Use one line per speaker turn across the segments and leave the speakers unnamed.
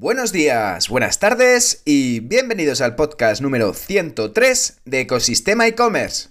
Buenos días, buenas tardes y bienvenidos al podcast número 103 de Ecosistema e-commerce.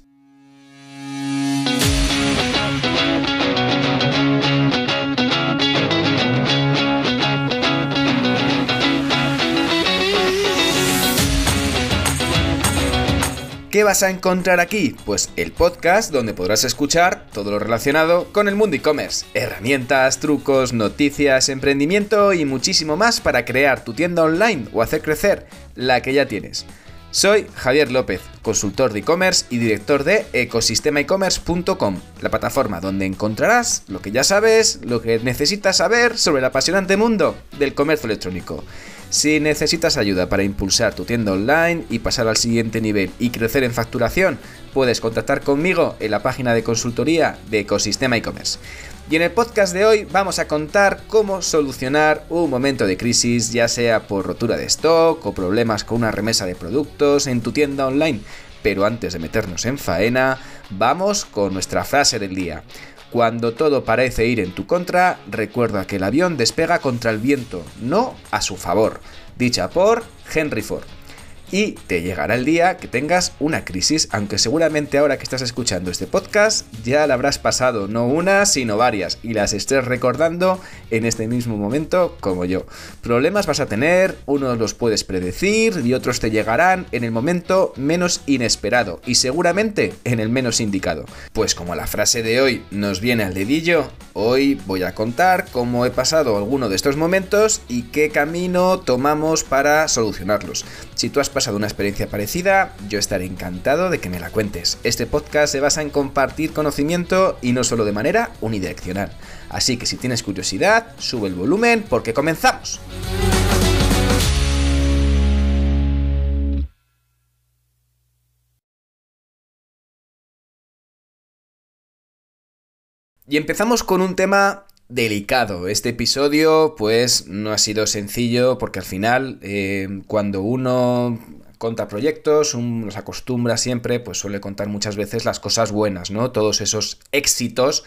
¿Qué vas a encontrar aquí? Pues el podcast donde podrás escuchar todo lo relacionado con el mundo e-commerce. Herramientas, trucos, noticias, emprendimiento y muchísimo más para crear tu tienda online o hacer crecer la que ya tienes. Soy Javier López, consultor de e-commerce y director de ecosistemaecommerce.com, la plataforma donde encontrarás lo que ya sabes, lo que necesitas saber sobre el apasionante mundo del comercio electrónico. Si necesitas ayuda para impulsar tu tienda online y pasar al siguiente nivel y crecer en facturación, puedes contactar conmigo en la página de consultoría de Ecosistema e-commerce. Y en el podcast de hoy vamos a contar cómo solucionar un momento de crisis, ya sea por rotura de stock o problemas con una remesa de productos en tu tienda online. Pero antes de meternos en faena, vamos con nuestra frase del día. Cuando todo parece ir en tu contra, recuerda que el avión despega contra el viento, no a su favor. Dicha por Henry Ford y te llegará el día que tengas una crisis, aunque seguramente ahora que estás escuchando este podcast ya la habrás pasado, no una, sino varias, y las estés recordando en este mismo momento como yo. Problemas vas a tener, unos los puedes predecir y otros te llegarán en el momento menos inesperado y seguramente en el menos indicado. Pues como la frase de hoy nos viene al dedillo, hoy voy a contar cómo he pasado alguno de estos momentos y qué camino tomamos para solucionarlos. Si tú has pasado una experiencia parecida, yo estaré encantado de que me la cuentes. Este podcast se basa en compartir conocimiento y no solo de manera unidireccional. Así que si tienes curiosidad, sube el volumen porque comenzamos. Y empezamos con un tema delicado. Este episodio pues no ha sido sencillo porque al final eh, cuando uno conta proyectos, uno los acostumbra siempre, pues suele contar muchas veces las cosas buenas, ¿no? Todos esos éxitos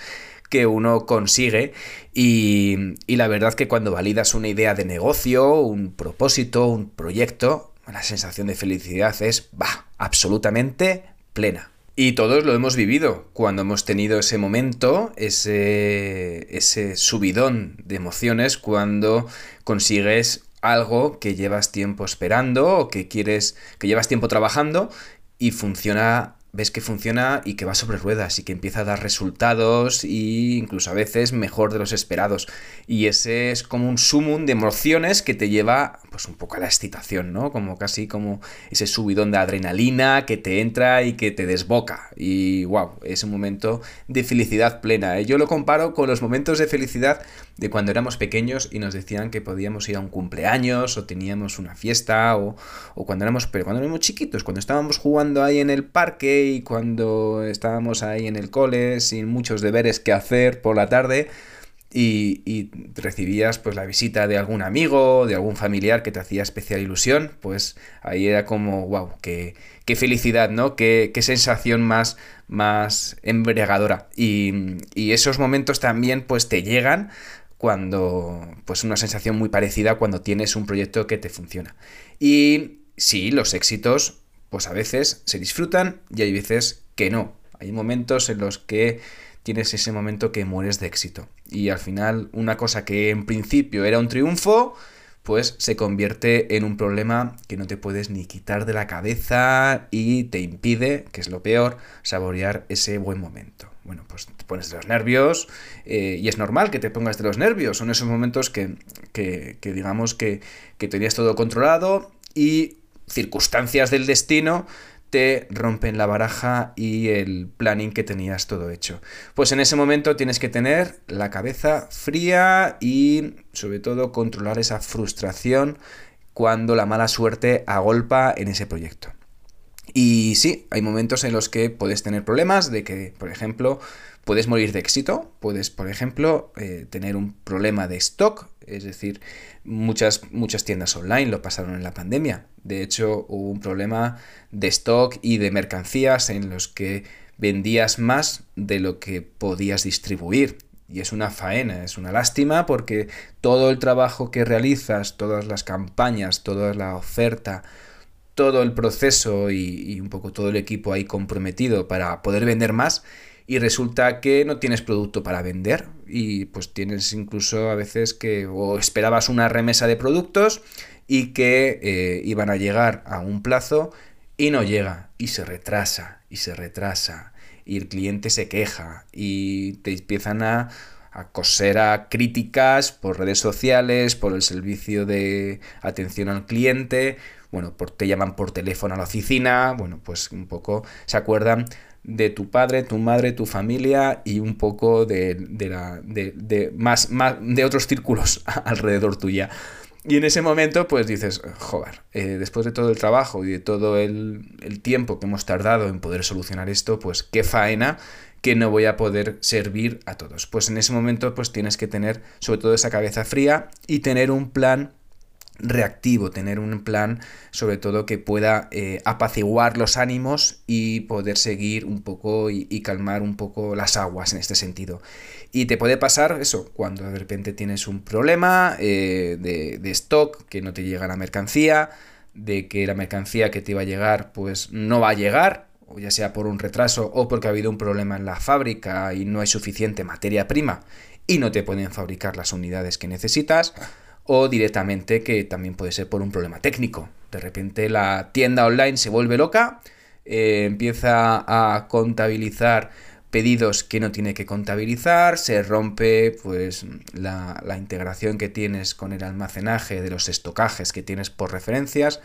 que uno consigue y, y la verdad que cuando validas una idea de negocio, un propósito, un proyecto, la sensación de felicidad es, va, absolutamente plena. Y todos lo hemos vivido. Cuando hemos tenido ese momento, ese, ese subidón de emociones, cuando consigues algo que llevas tiempo esperando o que quieres, que llevas tiempo trabajando y funciona ves que funciona y que va sobre ruedas y que empieza a dar resultados e incluso a veces mejor de los esperados. Y ese es como un sumum de emociones que te lleva pues un poco a la excitación, ¿no? Como casi como ese subidón de adrenalina que te entra y que te desboca. Y wow, es un momento de felicidad plena. ¿eh? Yo lo comparo con los momentos de felicidad de cuando éramos pequeños y nos decían que podíamos ir a un cumpleaños o teníamos una fiesta o, o cuando éramos, pero cuando éramos chiquitos, cuando estábamos jugando ahí en el parque y cuando estábamos ahí en el cole sin muchos deberes que hacer por la tarde y, recibías pues la visita de algún amigo, de algún familiar que te hacía especial ilusión, pues ahí era como, wow, qué, qué felicidad, ¿no? Qué, qué, sensación más, más embriagadora. Y, y esos momentos también pues te llegan cuando, pues una sensación muy parecida cuando tienes un proyecto que te funciona. Y sí, los éxitos pues a veces se disfrutan y hay veces que no. Hay momentos en los que tienes ese momento que mueres de éxito. Y al final una cosa que en principio era un triunfo, pues se convierte en un problema que no te puedes ni quitar de la cabeza y te impide, que es lo peor, saborear ese buen momento. Bueno, pues te pones de los nervios eh, y es normal que te pongas de los nervios. Son esos momentos que, que, que digamos que, que tenías todo controlado y circunstancias del destino te rompen la baraja y el planning que tenías todo hecho. Pues en ese momento tienes que tener la cabeza fría y sobre todo controlar esa frustración cuando la mala suerte agolpa en ese proyecto. Y sí, hay momentos en los que puedes tener problemas de que, por ejemplo, puedes morir de éxito, puedes, por ejemplo, eh, tener un problema de stock, es decir, muchas, muchas tiendas online lo pasaron en la pandemia. De hecho, hubo un problema de stock y de mercancías en los que vendías más de lo que podías distribuir. y es una faena, es una lástima porque todo el trabajo que realizas, todas las campañas, toda la oferta, todo el proceso y, un poco todo el equipo ahí comprometido para poder vender más y resulta que no tienes producto para vender y pues tienes incluso a veces que o esperabas una remesa de productos y que eh, iban a llegar a un plazo y no llega y se retrasa y se retrasa y el cliente se queja y te empiezan a, a coser a críticas por redes sociales, por el servicio de atención al cliente, bueno, por, te llaman por teléfono a la oficina, bueno, pues un poco se acuerdan de tu padre, tu madre, tu familia y un poco de, de, la, de, de más, más, de otros círculos alrededor tuya. Y en ese momento, pues dices, joder, eh, después de todo el trabajo y de todo el, el, tiempo que hemos tardado en poder solucionar esto, pues qué faena que no voy a poder servir a todos. Pues en ese momento, pues tienes que tener sobre todo esa cabeza fría y tener un plan reactivo, tener un plan sobre todo que pueda eh, apaciguar los ánimos y poder seguir un poco y, calmar un poco las aguas en este sentido. Y te puede pasar eso, cuando de repente tienes un problema eh, de, stock, que no te llega la mercancía, de que la mercancía que te iba a llegar pues no va a llegar, ya sea por un retraso o porque ha habido un problema en la fábrica y no hay suficiente materia prima y no te pueden fabricar las unidades que necesitas o directamente que también puede ser por un problema técnico. De repente la tienda online se vuelve loca, eh, empieza a contabilizar pedidos que no tiene que contabilizar, se rompe pues la, la, integración que tienes con el almacenaje de los estocajes que tienes por referencias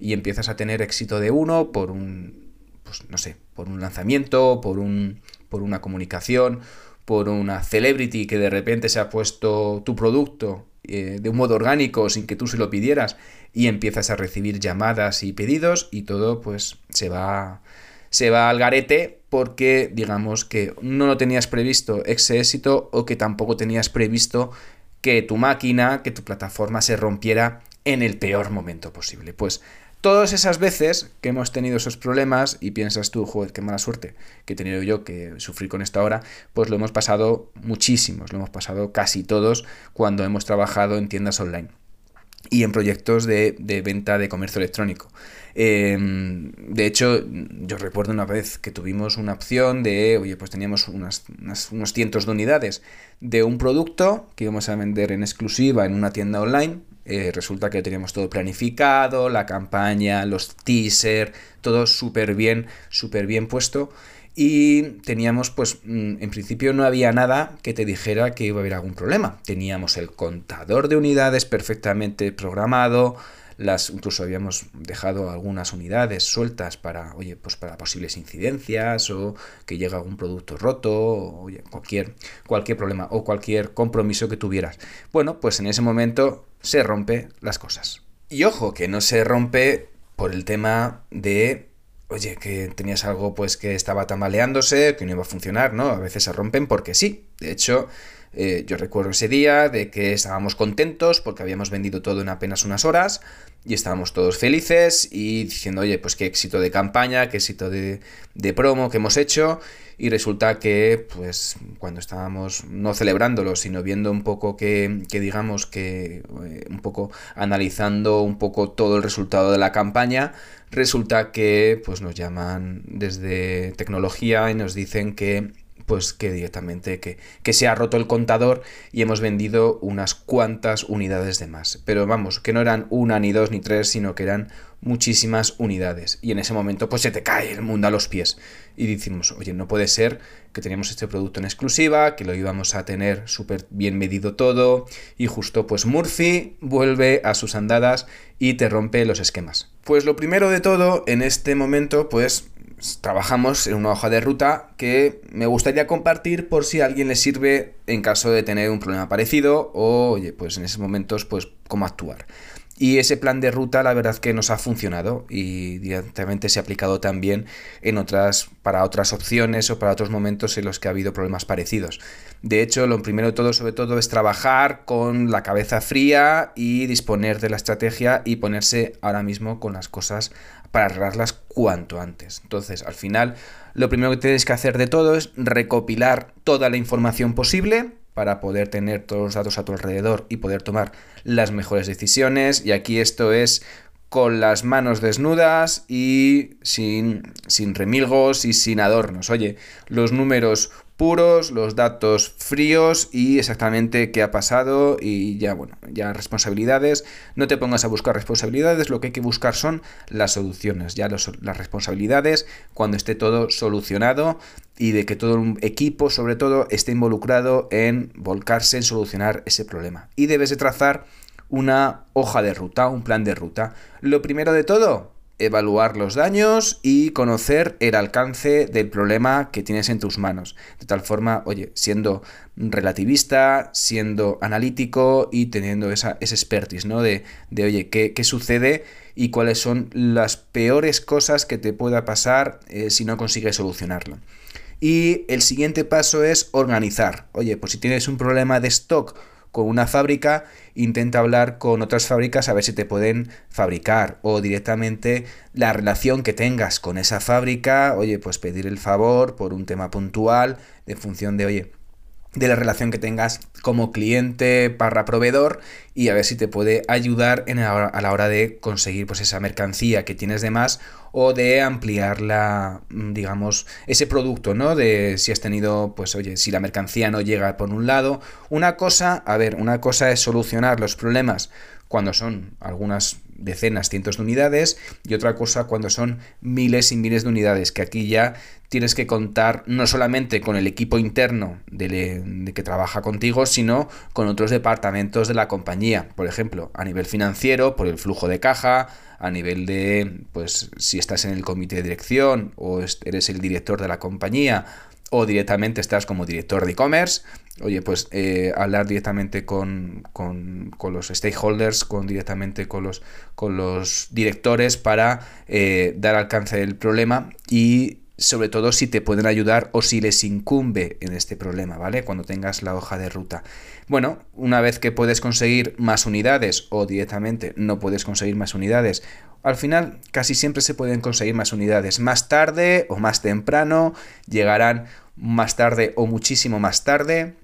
y empiezas a tener éxito de uno por un pues no sé, por un lanzamiento, por un por una comunicación, por una celebrity que de repente se ha puesto tu producto eh, de un modo orgánico sin que tú se lo pidieras y empiezas a recibir llamadas y pedidos y todo pues se va se va al garete porque digamos que no lo tenías previsto ese éxito o que tampoco tenías previsto que tu máquina, que tu plataforma se rompiera en el peor momento posible. Pues Todas esas veces que hemos tenido esos problemas y piensas tú, joder, qué mala suerte que he tenido yo que sufrir con esta hora, pues lo hemos pasado muchísimos, lo hemos pasado casi todos cuando hemos trabajado en tiendas online y en proyectos de, venta de comercio electrónico. Em, de hecho, yo recuerdo una vez que tuvimos una opción de, oye, pues teníamos unas, unos cientos de unidades de un producto que íbamos a vender en exclusiva en una tienda online eh, resulta que teníamos todo planificado, la campaña, los teasers, todo súper bien, súper bien puesto. Y teníamos, pues, mm, en principio no había nada que te dijera que iba a haber algún problema. Teníamos el contador de unidades perfectamente programado, las incluso habíamos dejado algunas unidades sueltas para oye pues para posibles incidencias o que llega algún producto roto o oye, cualquier cualquier problema o cualquier compromiso que tuvieras bueno pues en ese momento se rompe las cosas. Y ojo, que no se rompe por el tema de, oye, que tenías algo pues que estaba tambaleándose, que no iba a funcionar, ¿no? A veces se rompen porque sí. De hecho, eh, yo recuerdo ese día de que estábamos contentos porque habíamos vendido todo en apenas unas horas y estábamos todos felices y diciendo, oye, pues qué éxito de campaña, qué éxito de, de promo que hemos hecho y resulta que pues cuando estábamos no celebrándolo sino viendo un poco que, que digamos que eh, un poco analizando un poco todo el resultado de la campaña resulta que pues nos llaman desde tecnología y nos dicen que pues que directamente que, que, se ha roto el contador y hemos vendido unas cuantas unidades de más. Pero vamos, que no eran una, ni dos, ni tres, sino que eran muchísimas unidades. Y en ese momento pues se te cae el mundo a los pies. Y decimos, oye, no puede ser que teníamos este producto en exclusiva, que lo íbamos a tener súper bien medido todo. Y justo pues Murphy vuelve a sus andadas y te rompe los esquemas. Pues lo primero de todo, en este momento pues trabajamos en una hoja de ruta que me gustaría compartir por si a alguien le sirve en caso de tener un problema parecido o, oye, pues en esos momentos, pues cómo actuar. Y ese plan de ruta, la verdad que nos ha funcionado y directamente se ha aplicado también en otras, para otras opciones o para otros momentos en los que ha habido problemas parecidos. De hecho, lo primero de todo, sobre todo, es trabajar con la cabeza fría y disponer de la estrategia y ponerse ahora mismo con las cosas para arreglarlas cuanto antes. Entonces, al final, lo primero que tienes que hacer de todo es recopilar toda la información posible para poder tener todos los datos a tu alrededor y poder tomar las mejores decisiones. Y aquí esto es con las manos desnudas y sin, sin remilgos y sin adornos. Oye, los números puros, los datos fríos y exactamente qué ha pasado y ya, bueno, ya responsabilidades. No te pongas a buscar responsabilidades, lo que hay que buscar son las soluciones, ya las responsabilidades cuando esté todo solucionado y de que todo un equipo, sobre todo, esté involucrado en volcarse en solucionar ese problema. Y debes de trazar una hoja de ruta, un plan de ruta. Lo primero de todo, evaluar los daños y conocer el alcance del problema que tienes en tus manos. De tal forma, oye, siendo relativista, siendo analítico y teniendo esa, ese expertise, ¿no? De, de oye, ¿qué, ¿qué, sucede y cuáles son las peores cosas que te pueda pasar eh, si no consigues solucionarlo. Y el siguiente paso es organizar. Oye, pues si tienes un problema de stock, con una fábrica, intenta hablar con otras fábricas a ver si te pueden fabricar o directamente la relación que tengas con esa fábrica, oye, pues pedir el favor por un tema puntual en función de, oye, de la relación que tengas como cliente barra proveedor y a ver si te puede ayudar en a la hora de conseguir pues esa mercancía que tienes de más o de ampliar la mm, digamos ese producto no de si has tenido pues oye si la mercancía no llega por un lado. Una cosa a ver una cosa es solucionar los problemas cuando son algunas decenas, cientos de unidades y otra cosa cuando son miles y miles de unidades, que aquí ya tienes que contar no solamente con el equipo interno de, que trabaja contigo, sino con otros departamentos de la compañía, por ejemplo, a nivel financiero, por el flujo de caja, a nivel de, pues, si estás en el comité de dirección o eres el director de la compañía o directamente estás como director de e-commerce, oye, pues eh, hablar directamente con, los stakeholders, con directamente con los, con los directores para eh, dar alcance del problema y sobre todo si te pueden ayudar o si les incumbe en este problema, ¿vale? Cuando tengas la hoja de ruta. Bueno, una vez que puedes conseguir más unidades o directamente no puedes conseguir más unidades, al final casi siempre se pueden conseguir más unidades. Más tarde o más temprano llegarán más tarde o muchísimo más tarde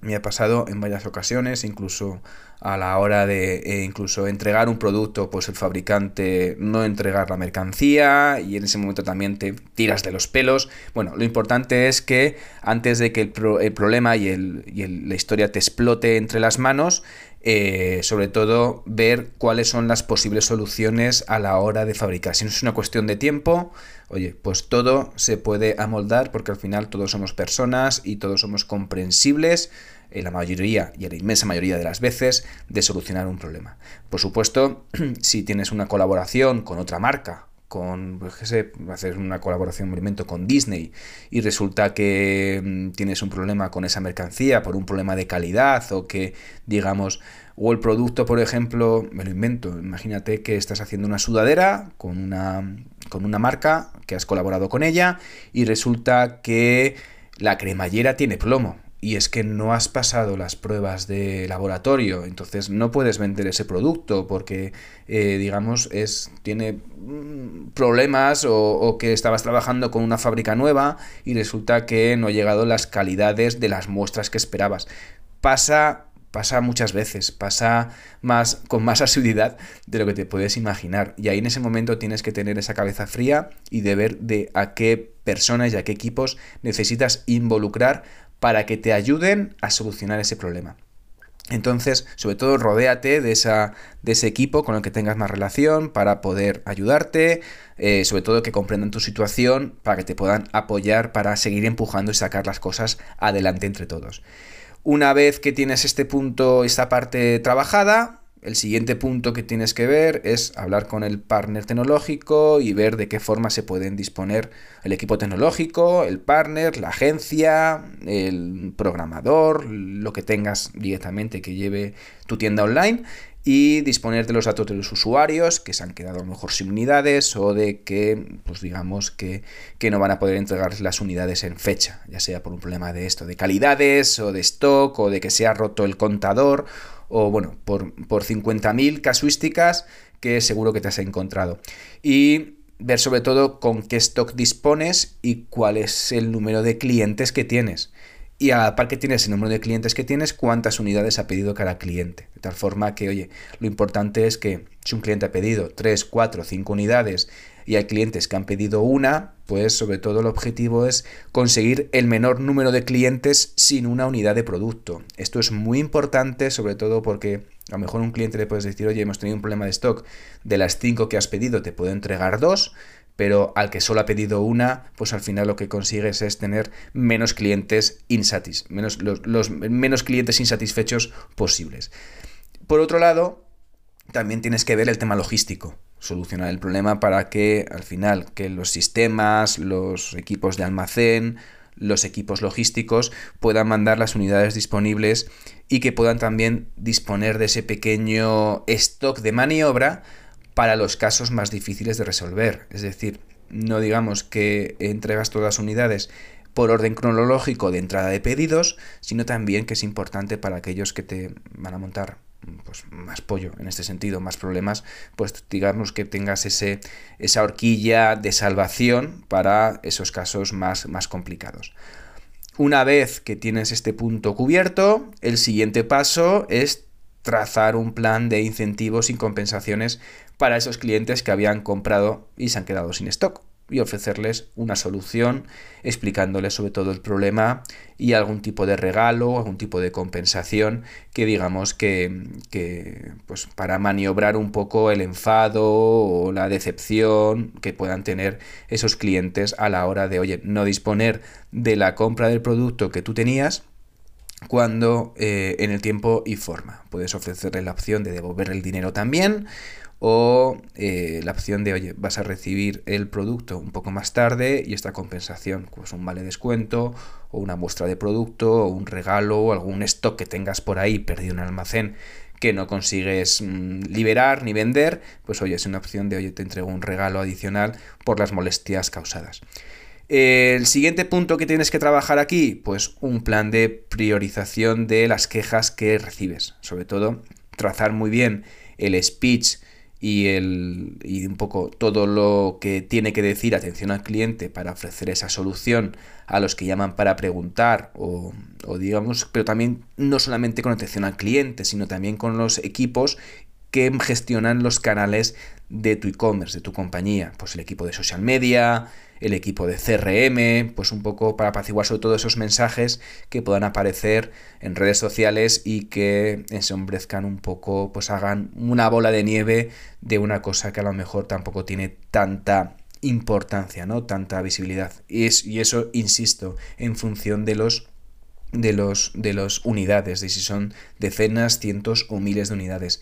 me ha pasado en varias ocasiones, incluso a la hora de eh, incluso entregar un producto, pues el fabricante no entregar la mercancía y en ese momento también te tiras de los pelos. Bueno, lo importante es que antes de que el, problema y, la historia te explote entre las manos, eh, sobre todo ver cuáles son las posibles soluciones a la hora de fabricar. Si no es una cuestión de tiempo, oye, pues todo se puede amoldar porque al final todos somos personas y todos somos comprensibles en la mayoría y en la inmensa mayoría de las veces de solucionar un problema. Por supuesto, si tienes una colaboración con otra marca, con, pues qué sé, hacer una colaboración, un con Disney y resulta que mm, tienes un problema con esa mercancía por un problema de calidad o que, digamos, o el producto, por ejemplo, me lo invento, imagínate que estás haciendo una sudadera con una, con una marca que has colaborado con ella y resulta que la cremallera tiene plomo y es que no has pasado las pruebas de laboratorio, entonces no puedes vender ese producto porque, eh, digamos, es, tiene mm, problemas o, o, que estabas trabajando con una fábrica nueva y resulta que no ha llegado las calidades de las muestras que esperabas. Pasa pasa muchas veces, pasa más con más asiduidad de lo que te puedes imaginar. Y ahí en ese momento tienes que tener esa cabeza fría y de ver de a qué personas y a qué equipos necesitas involucrar para que te ayuden a solucionar ese problema. Entonces, sobre todo, rodéate de, esa, de ese equipo con el que tengas más relación para poder ayudarte, eh, sobre todo que comprendan tu situación, para que te puedan apoyar para seguir empujando y sacar las cosas adelante entre todos. Una vez que tienes este punto, esta parte trabajada, el siguiente punto que tienes que ver es hablar con el partner tecnológico y ver de qué forma se pueden disponer el equipo tecnológico, el partner, la agencia, el programador, lo que tengas directamente que lleve tu tienda online y disponer de los datos de los usuarios que se han quedado a lo mejor sin unidades o de que, pues digamos, que, que no van a poder entregar las unidades en fecha, ya sea por un problema de esto, de calidades o de stock o de que se ha roto el contador o bueno, por, por 50.000 casuísticas que seguro que te has encontrado. Y ver sobre todo con qué stock dispones y cuál es el número de clientes que tienes. Y a la par que tienes el número de clientes que tienes, cuántas unidades ha pedido cada cliente. De tal forma que, oye, lo importante es que si un cliente ha pedido 3, 4, 5 unidades y hay clientes que han pedido una, pues sobre todo el objetivo es conseguir el menor número de clientes sin una unidad de producto. Esto es muy importante, sobre todo porque a lo mejor un cliente le puedes decir, oye, hemos tenido un problema de stock, de las 5 que has pedido te puedo entregar dos, pero al que solo ha pedido una, pues al final lo que consigues es tener menos clientes menos, menos clientes insatisfechos posibles. Por otro lado, también tienes que ver el tema logístico, solucionar el problema para que al final que los sistemas, los equipos de almacén, los equipos logísticos puedan mandar las unidades disponibles y que puedan también disponer de ese pequeño stock de maniobra para los casos más difíciles de resolver. Es decir, no digamos que entregas todas las unidades por orden cronológico de entrada de pedidos, sino también que es importante para aquellos que te van a montar pues, más pollo en este sentido, más problemas, pues digamos que tengas ese, esa horquilla de salvación para esos casos más, más complicados. Una vez que tienes este punto cubierto, el siguiente paso es trazar un plan de incentivos y compensaciones para esos clientes que habían comprado y se han quedado sin stock y ofrecerles una solución explicándoles sobre todo el problema y algún tipo de regalo, algún tipo de compensación que digamos que, que pues para maniobrar un poco el enfado o la decepción que puedan tener esos clientes a la hora de oye no disponer de la compra del producto que tú tenías cuando eh, en el tiempo y forma. Puedes ofrecerle la opción de devolver el dinero también o eh, la opción de, oye, vas a recibir el producto un poco más tarde y esta compensación, pues un vale descuento o una muestra de producto o un regalo o algún stock que tengas por ahí perdido en el almacén que no consigues mm, liberar ni vender, pues oye, es una opción de, oye, te entrego un regalo adicional por las molestias causadas. El siguiente punto que tienes que trabajar aquí, pues un plan de priorización de las quejas que recibes. Sobre todo, trazar muy bien el speech y, el, y un poco todo lo que tiene que decir atención al cliente para ofrecer esa solución a los que llaman para preguntar o, o digamos, pero también no solamente con atención al cliente, sino también con los equipos que gestionan los canales de tu e-commerce, de tu compañía, pues el equipo de social media, el equipo de CRM, pues un poco para apaciguar sobre todo esos mensajes que puedan aparecer en redes sociales y que ensombrezcan un poco, pues hagan una bola de nieve de una cosa que a lo mejor tampoco tiene tanta importancia, ¿no? Tanta visibilidad. Y, y eso, insisto, en función de los de los de los unidades, de si son decenas, cientos o miles de unidades.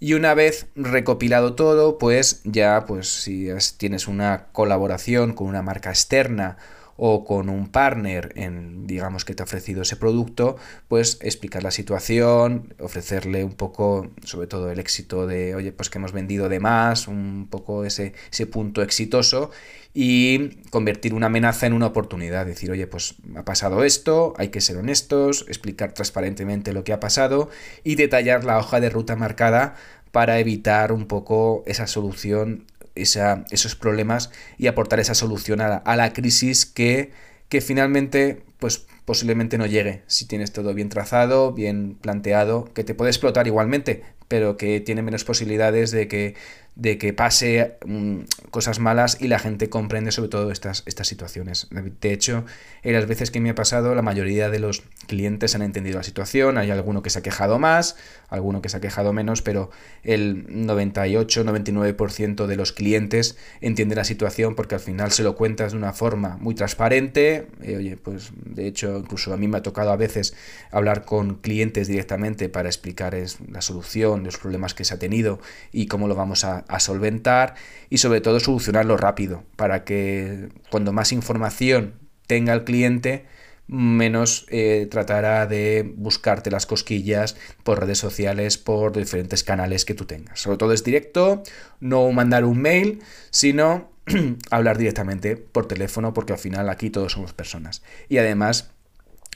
Y una vez recopilado todo, pues ya, pues si tienes una colaboración con una marca externa o con un partner en, digamos, que te ha ofrecido ese producto, pues explicar la situación, ofrecerle un poco, sobre todo el éxito de, oye, pues que hemos vendido de más, un poco ese, ese punto exitoso y convertir una amenaza en una oportunidad, decir, oye, pues ha pasado esto, hay que ser honestos, explicar transparentemente lo que ha pasado y detallar la hoja de ruta marcada para evitar un poco esa solución esos problemas y aportar esa solución a la, crisis que, que finalmente pues posiblemente no llegue. Si tienes todo bien trazado, bien planteado, que te puede explotar igualmente, pero que tiene menos posibilidades de que de que pase mm, cosas malas y la gente comprende sobre todo estas, estas situaciones. De hecho, en las veces que me ha pasado, la mayoría de los clientes han entendido la situación, hay alguno que se ha quejado más, alguno que se ha quejado menos, pero el 98-99% de los clientes entiende la situación porque al final se lo cuentas de una forma muy transparente. Eh, oye, pues de hecho, incluso a mí me ha tocado a veces hablar con clientes directamente para explicar la solución, los problemas que se ha tenido y cómo lo vamos a, a solventar y sobre todo solucionarlo rápido para que cuando más información tenga el cliente menos eh, tratará de buscarte las cosquillas por redes sociales, por diferentes canales que tú tengas. Sobre todo es directo, no mandar un mail, sino hablar directamente por teléfono, porque al final aquí todos somos personas. Y además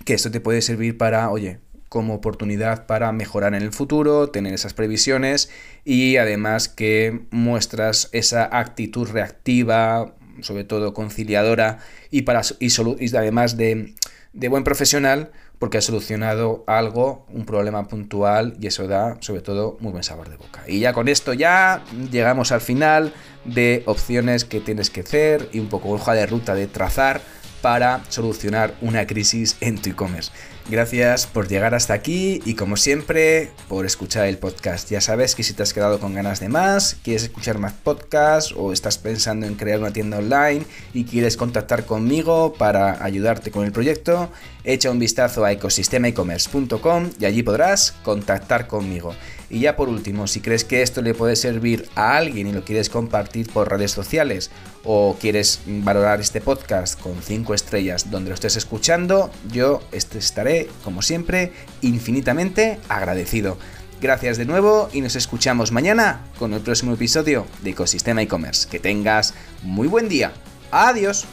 que esto te puede servir para, oye, como oportunidad para mejorar en el futuro, tener esas previsiones y además que muestras esa actitud reactiva, sobre todo conciliadora y, para, y, además de, de buen profesional porque ha solucionado algo, un problema puntual y eso da sobre todo muy buen sabor de boca. Y ya con esto ya llegamos al final de opciones que tienes que hacer y un poco hoja de ruta de trazar para solucionar una crisis en tu e-commerce. Gracias por llegar hasta aquí y como siempre por escuchar el podcast. Ya sabes que si te has quedado con ganas de más, quieres escuchar más podcasts o estás pensando en crear una tienda online y quieres contactar conmigo para ayudarte con el proyecto, echa un vistazo a ecosistemaecommerce.com y allí podrás contactar conmigo. Y ya por último, si crees que esto le puede servir a alguien y lo quieres compartir por redes sociales o quieres valorar este podcast con 5 estrellas donde lo estés escuchando, yo estaré como siempre, infinitamente agradecido. Gracias de nuevo y nos escuchamos mañana con el próximo episodio de Ecosistema e-commerce. Que tengas muy buen día. Adiós.